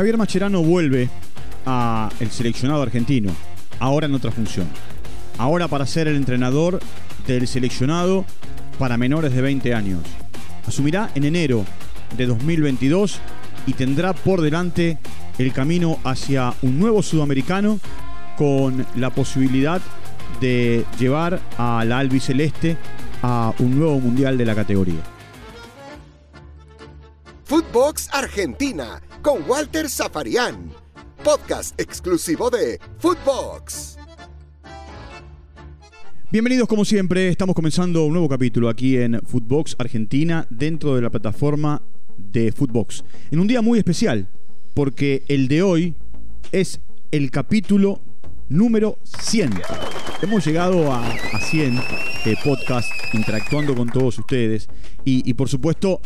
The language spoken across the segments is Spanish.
Javier Mascherano vuelve a el seleccionado argentino, ahora en otra función. Ahora para ser el entrenador del seleccionado para menores de 20 años. Asumirá en enero de 2022 y tendrá por delante el camino hacia un nuevo sudamericano con la posibilidad de llevar a la albiceleste a un nuevo mundial de la categoría. Footbox Argentina con Walter Zafarian, podcast exclusivo de Footbox. Bienvenidos como siempre, estamos comenzando un nuevo capítulo aquí en Footbox Argentina dentro de la plataforma de Footbox. En un día muy especial, porque el de hoy es el capítulo número 100. Hemos llegado a, 100 eh, podcasts interactuando con todos ustedes y, por supuesto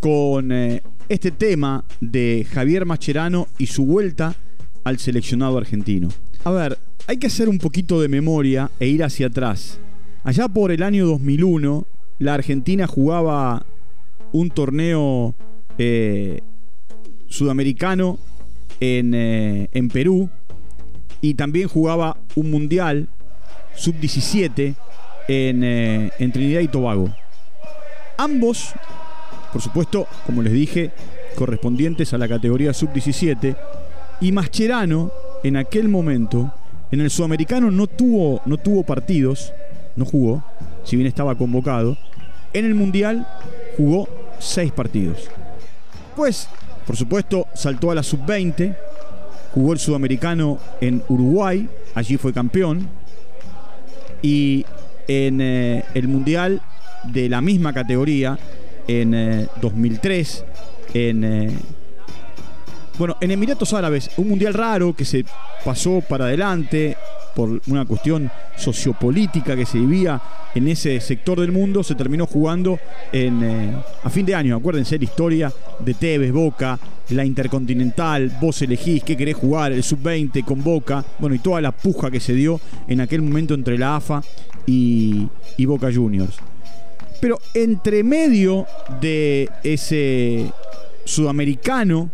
con eh, este tema de Javier Mascherano y su vuelta al seleccionado argentino. A ver, hay que hacer un poquito de memoria e ir hacia atrás. Allá por el año 2001, la Argentina jugaba un torneo eh, sudamericano en, en Perú y también jugaba un mundial sub-17 eh, en, Trinidad y Tobago. Ambos, por supuesto, como les dije, correspondientes a la categoría sub-17. Y Mascherano, en aquel momento, en el sudamericano no tuvo, no tuvo partidos, no jugó, si bien estaba convocado. En el mundial jugó seis partidos. Pues, por supuesto, saltó a la sub-20, jugó el sudamericano en Uruguay, allí fue campeón y en eh, el Mundial de la misma categoría en 2003 eh, en eh, bueno, en Emiratos Árabes, un mundial raro que se pasó para adelante por una cuestión sociopolítica que se vivía en ese sector del mundo, se terminó jugando en, a fin de año. Acuérdense la historia de Tevez, Boca, la Intercontinental, vos elegís qué querés jugar, el sub-20 con Boca, bueno, y toda la puja que se dio en aquel momento entre la AFA y, Boca Juniors. Pero entre medio de ese sudamericano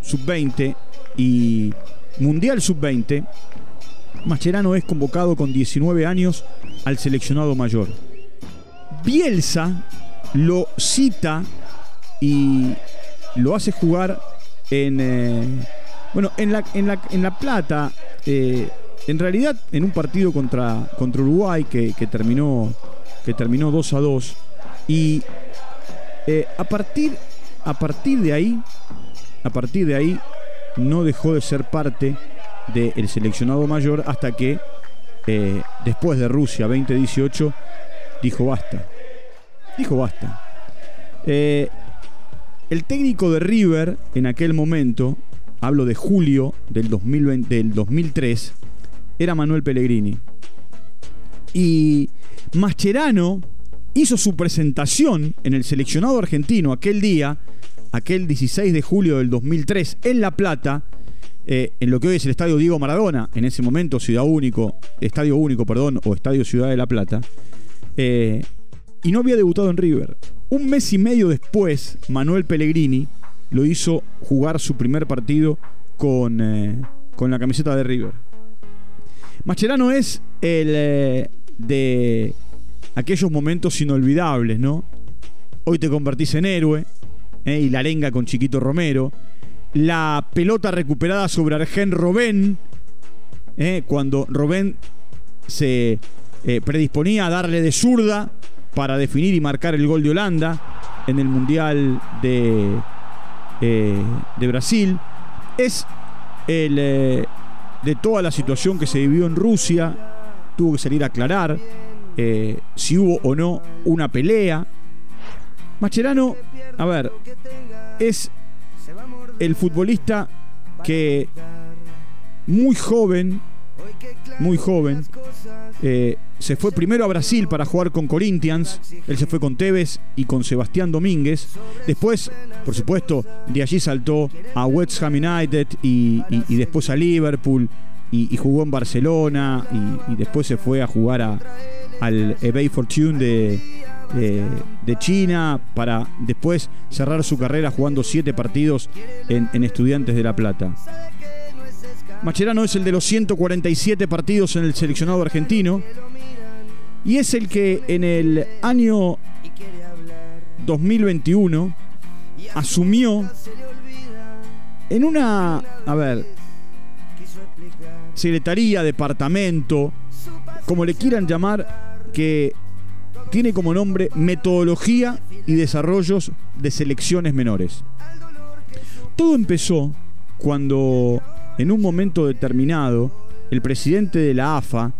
sub-20 y mundial sub-20, Mascherano es convocado con 19 años al seleccionado mayor. Bielsa lo cita y lo hace jugar en. Eh, bueno, en la, en la, en la Plata, eh, en realidad en un partido contra, contra Uruguay que, terminó, que terminó 2 a 2. Y eh, a, partir, a partir de ahí, a partir de ahí, no dejó de ser parte del seleccionado mayor hasta que después de Rusia 2018 dijo basta. Dijo basta. El técnico de River en aquel momento, hablo de julio del, 2020, del 2003, era Manuel Pellegrini. Y Mascherano hizo su presentación en el seleccionado argentino aquel día, aquel 16 de julio del 2003, en La Plata, eh, en lo que hoy es el Estadio Diego Maradona, en ese momento Ciudad Único, Estadio Único, perdón, o Estadio Ciudad de La Plata, eh, y no había debutado en River. Un mes y medio después, Manuel Pellegrini lo hizo jugar su primer partido con, eh, con la camiseta de River. Mascherano es el de aquellos momentos inolvidables, ¿no? Hoy te convertís en héroe, ¿eh? y la arenga con Chiquito Romero. La pelota recuperada sobre Argen Robén, cuando Robén se predisponía a darle de zurda para definir y marcar el gol de Holanda en el Mundial de, eh, de Brasil. Es el, eh, de toda la situación que se vivió en Rusia. Tuvo que salir a aclarar eh, si hubo o no una pelea. Macherano, a ver, es el futbolista que muy joven, muy joven, se fue primero a Brasil para jugar con Corinthians. Él se fue con Tevez y con Sebastián Domínguez. Después, por supuesto, de allí saltó a West Ham United y, después a Liverpool. Y, jugó en Barcelona. Y, después se fue a jugar a, al eBay Fortune de, de China para después cerrar su carrera jugando siete partidos en, en Estudiantes de La Plata. Macherano es el de los 147 partidos en el seleccionado argentino y es el que en el año 2021 asumió en una, a ver, secretaría, departamento, como le quieran llamar, que tiene como nombre Metodología y Desarrollos de Selecciones Menores. Todo empezó cuando en un momento determinado el presidente de la AFA,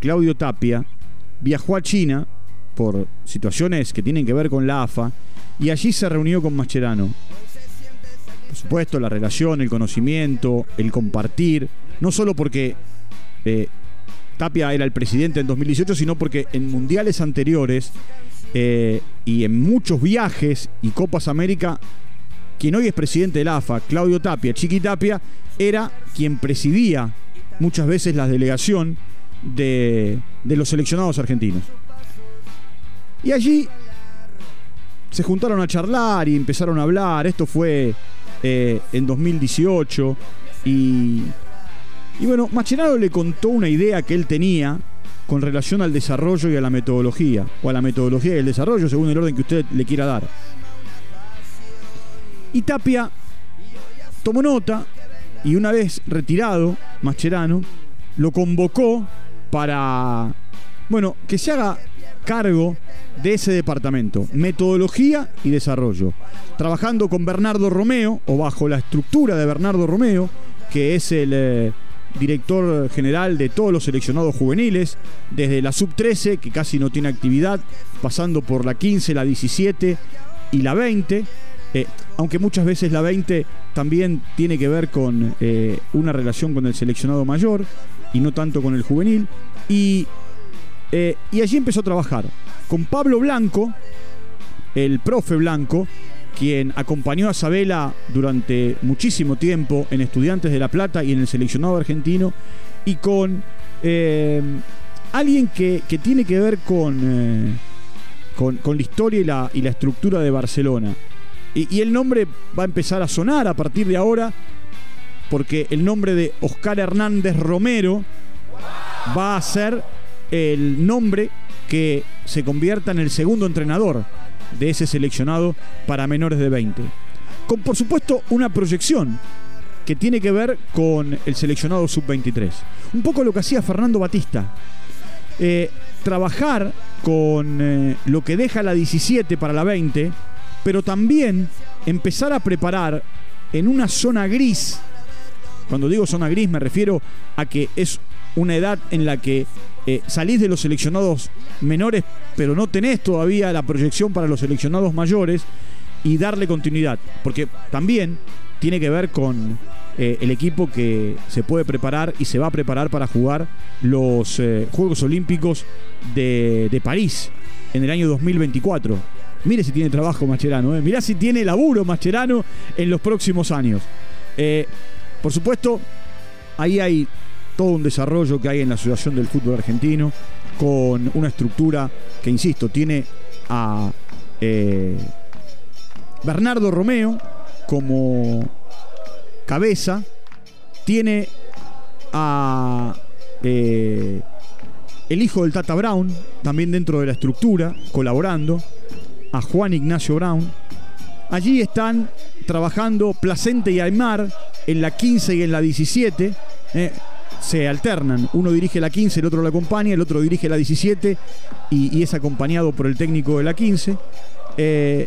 Claudio Tapia, viajó a China por situaciones que tienen que ver con la AFA y allí se reunió con Mascherano. Por supuesto, la relación, el conocimiento, el compartir, no solo porque eh, Tapia era el presidente en 2018, sino porque en mundiales anteriores eh, y en muchos viajes y Copas América, quien hoy es presidente de la AFA, Claudio Tapia, Chiqui Tapia, era quien presidía muchas veces la delegación de, de los seleccionados argentinos. Y allí se juntaron a charlar y empezaron a hablar. Esto fue eh, en 2018. Y, y bueno, Machenaro le contó una idea que él tenía con relación al desarrollo y a la metodología. O a la metodología y el desarrollo, según el orden que usted le quiera dar. Y Tapia tomó nota y una vez retirado, Mascherano lo convocó para, bueno, que se haga cargo de ese departamento, metodología y desarrollo, trabajando con Bernardo Romeo, o bajo la estructura de Bernardo Romeo, que es el eh, director general de todos los seleccionados juveniles, desde la sub-13, que casi no tiene actividad, pasando por la 15, la 17 y la 20. Eh, aunque muchas veces la 20 también tiene que ver con eh, una relación con el seleccionado mayor y no tanto con el juvenil. Y, y allí empezó a trabajar con Pablo Blanco, el profe Blanco, quien acompañó a Sabela durante muchísimo tiempo en Estudiantes de La Plata y en el seleccionado argentino, y con eh, alguien que, tiene que ver con, eh, con, la historia y la, y la, estructura de Barcelona. Y, y el nombre va a empezar a sonar a partir de ahora, porque el nombre de Oscar Hernández Romero va a ser el nombre que se convierta en el segundo entrenador de ese seleccionado para menores de 20. Con por supuesto una proyección que tiene que ver con el seleccionado sub-23. Un poco lo que hacía Fernando Batista. Eh, trabajar con eh, lo que deja la 17 para la 20, pero también empezar a preparar en una zona gris. Cuando digo zona gris me refiero a que es una edad en la que eh, salís de los seleccionados menores, pero no tenés todavía la proyección para los seleccionados mayores y darle continuidad. Porque también tiene que ver con eh, el equipo que se puede preparar y se va a preparar para jugar los eh, Juegos Olímpicos de, de, París en el año 2024. Mire si tiene trabajo Mascherano, ¿eh? mirá si tiene laburo Mascherano en los próximos años. por supuesto, ahí hay todo un desarrollo que hay en la Asociación del Fútbol Argentino, con una estructura que, insisto, tiene a eh, Bernardo Romeo como cabeza, tiene a eh, el hijo del Tata Brown, también dentro de la estructura, colaborando, a Juan Ignacio Brown. Allí están trabajando Placente y Aymar en la 15 y en la 17 se alternan. Uno dirige la 15, el otro la acompaña, el otro dirige la 17 y, es acompañado por el técnico de la 15. Eh,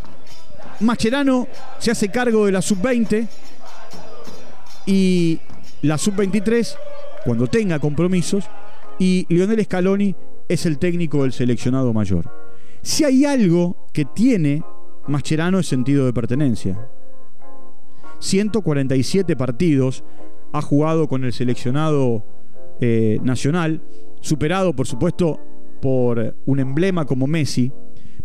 Mascherano se hace cargo de la sub-20 y la sub-23 cuando tenga compromisos y Lionel Scaloni es el técnico del seleccionado mayor. Si hay algo que tiene Mascherano es sentido de pertenencia. 147 partidos ha jugado con el seleccionado eh, nacional, superado por supuesto por un emblema como Messi.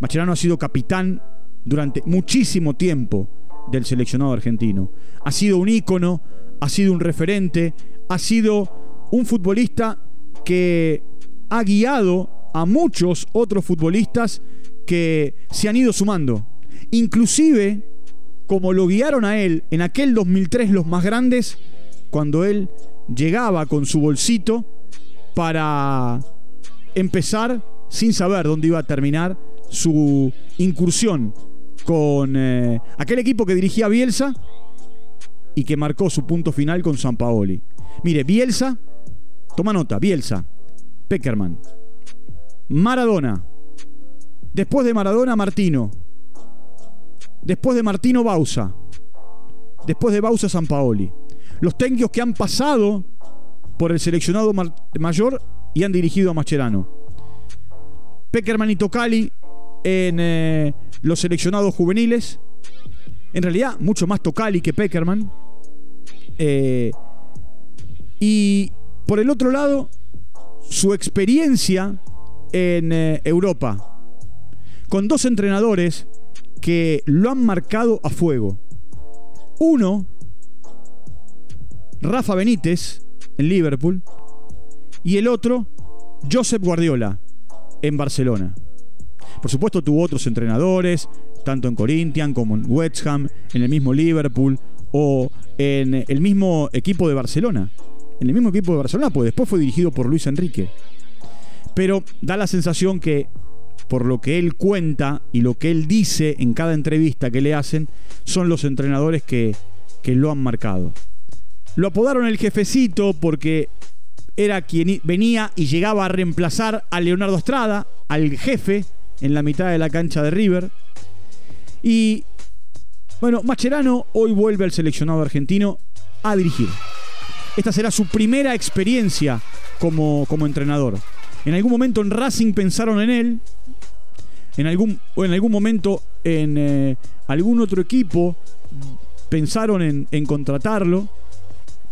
Mascherano ha sido capitán durante muchísimo tiempo del seleccionado argentino. Ha sido un ícono, ha sido un referente, ha sido un futbolista que ha guiado a muchos otros futbolistas que se han ido sumando. Inclusive, como lo guiaron a él en aquel 2003 los más grandes, cuando él llegaba con su bolsito para empezar sin saber dónde iba a terminar su incursión con eh, aquel equipo que dirigía Bielsa y que marcó su punto final con San Paoli. Mire, Bielsa, toma nota, Bielsa, Peckerman, Maradona, después de Maradona, Martino, después de Martino, Bausa, después de Bausa, San Paoli. Los técnicos que han pasado por el seleccionado mayor y han dirigido a Mascherano. Peckerman y Tocali en eh, los seleccionados juveniles. En realidad, mucho más Tocali que Peckerman. Eh, y por el otro lado, su experiencia en eh, Europa. Con dos entrenadores que lo han marcado a fuego. Uno, Rafa Benítez, en Liverpool. Y el otro, Josep Guardiola, en Barcelona. Por supuesto tuvo otros entrenadores, tanto en Corinthians como en West Ham, en el mismo Liverpool o en el mismo equipo de Barcelona. En el mismo equipo de Barcelona, pues después fue dirigido por Luis Enrique. Pero da la sensación que, por lo que él cuenta y lo que él dice en cada entrevista que le hacen, son los entrenadores que, que lo han marcado. Lo apodaron el jefecito porque era quien venía y llegaba a reemplazar a Leonardo Estrada, al jefe, en la mitad de la cancha de River. Y bueno, Macherano hoy vuelve al seleccionado argentino a dirigir. Esta será su primera experiencia como, como entrenador. En algún momento en Racing pensaron en él. En algún, o en algún momento en eh, algún otro equipo pensaron en, en contratarlo.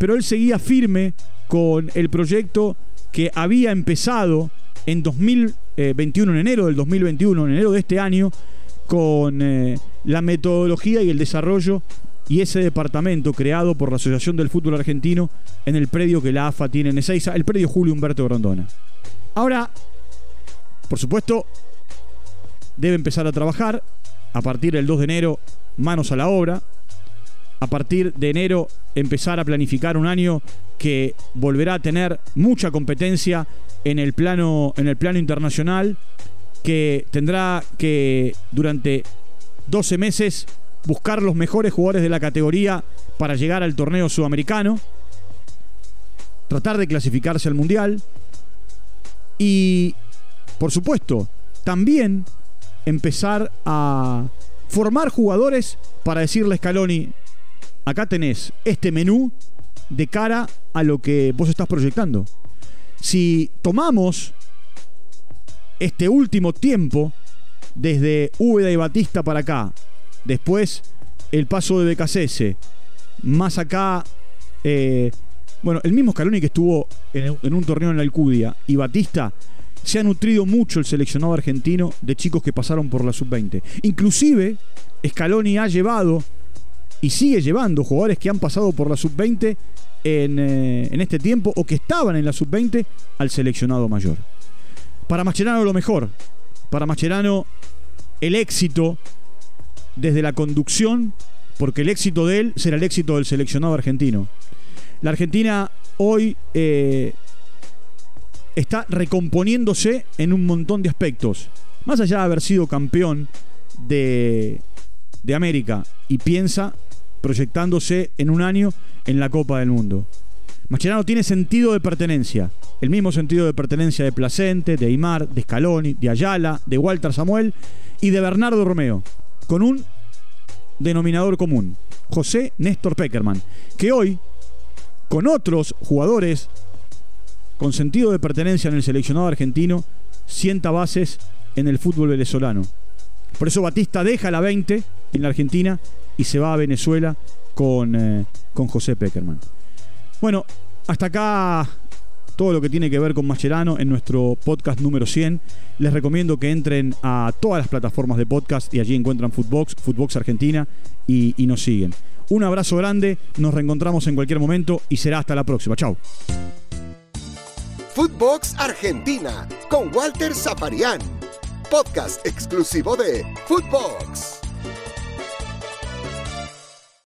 Pero él seguía firme con el proyecto que había empezado en 2021, en enero del 2021, en enero de este año, con eh, la metodología y el desarrollo y ese departamento creado por la Asociación del Fútbol Argentino en el predio que la AFA tiene en Ezeiza, el predio Julio Humberto Grondona. Ahora, por supuesto, debe empezar a trabajar a partir del 2 de enero, manos a la obra. A partir de enero, empezar a planificar un año que volverá a tener mucha competencia en el plano, en el plano internacional, que tendrá que durante 12 meses buscar los mejores jugadores de la categoría para llegar al torneo sudamericano, tratar de clasificarse al Mundial y, por supuesto, también empezar a formar jugadores para decirle a Scaloni, acá tenés este menú de cara a lo que vos estás proyectando. Si tomamos este último tiempo, desde Úbeda y Batista para acá, después el paso de BKCS, más acá, eh, bueno, el mismo Scaloni que estuvo en, en un torneo en la Alcudia y Batista, se ha nutrido mucho el seleccionado argentino de chicos que pasaron por la sub-20. Inclusive, Scaloni ha llevado y sigue llevando jugadores que han pasado por la sub-20 eh, en, este tiempo o que estaban en la sub-20 al seleccionado mayor. Para Mascherano lo mejor. Para Mascherano el éxito desde la conducción, porque el éxito de él será el éxito del seleccionado argentino. La Argentina hoy eh, está recomponiéndose en un montón de aspectos. Más allá de haber sido campeón de, de América y piensa proyectándose en un año en la Copa del Mundo. Mascherano tiene sentido de pertenencia, el mismo sentido de pertenencia de Placente, de Aymar, de Scaloni, de Ayala, de Walter Samuel y de Bernardo Romeo, con un denominador común, José Néstor Peckerman, que hoy, con otros jugadores con sentido de pertenencia en el seleccionado argentino, sienta bases en el fútbol venezolano. Por eso Batista deja la 20 en la Argentina y se va a Venezuela con, eh, con José Peckerman. Bueno, hasta acá todo lo que tiene que ver con Mascherano en nuestro podcast número 100. Les recomiendo que entren a todas las plataformas de podcast y allí encuentran Footbox, Footbox Argentina y, nos siguen. Un abrazo grande, nos reencontramos en cualquier momento y será hasta la próxima. Chao. Footbox Argentina con Walter Zafarian. Podcast exclusivo de Footbox.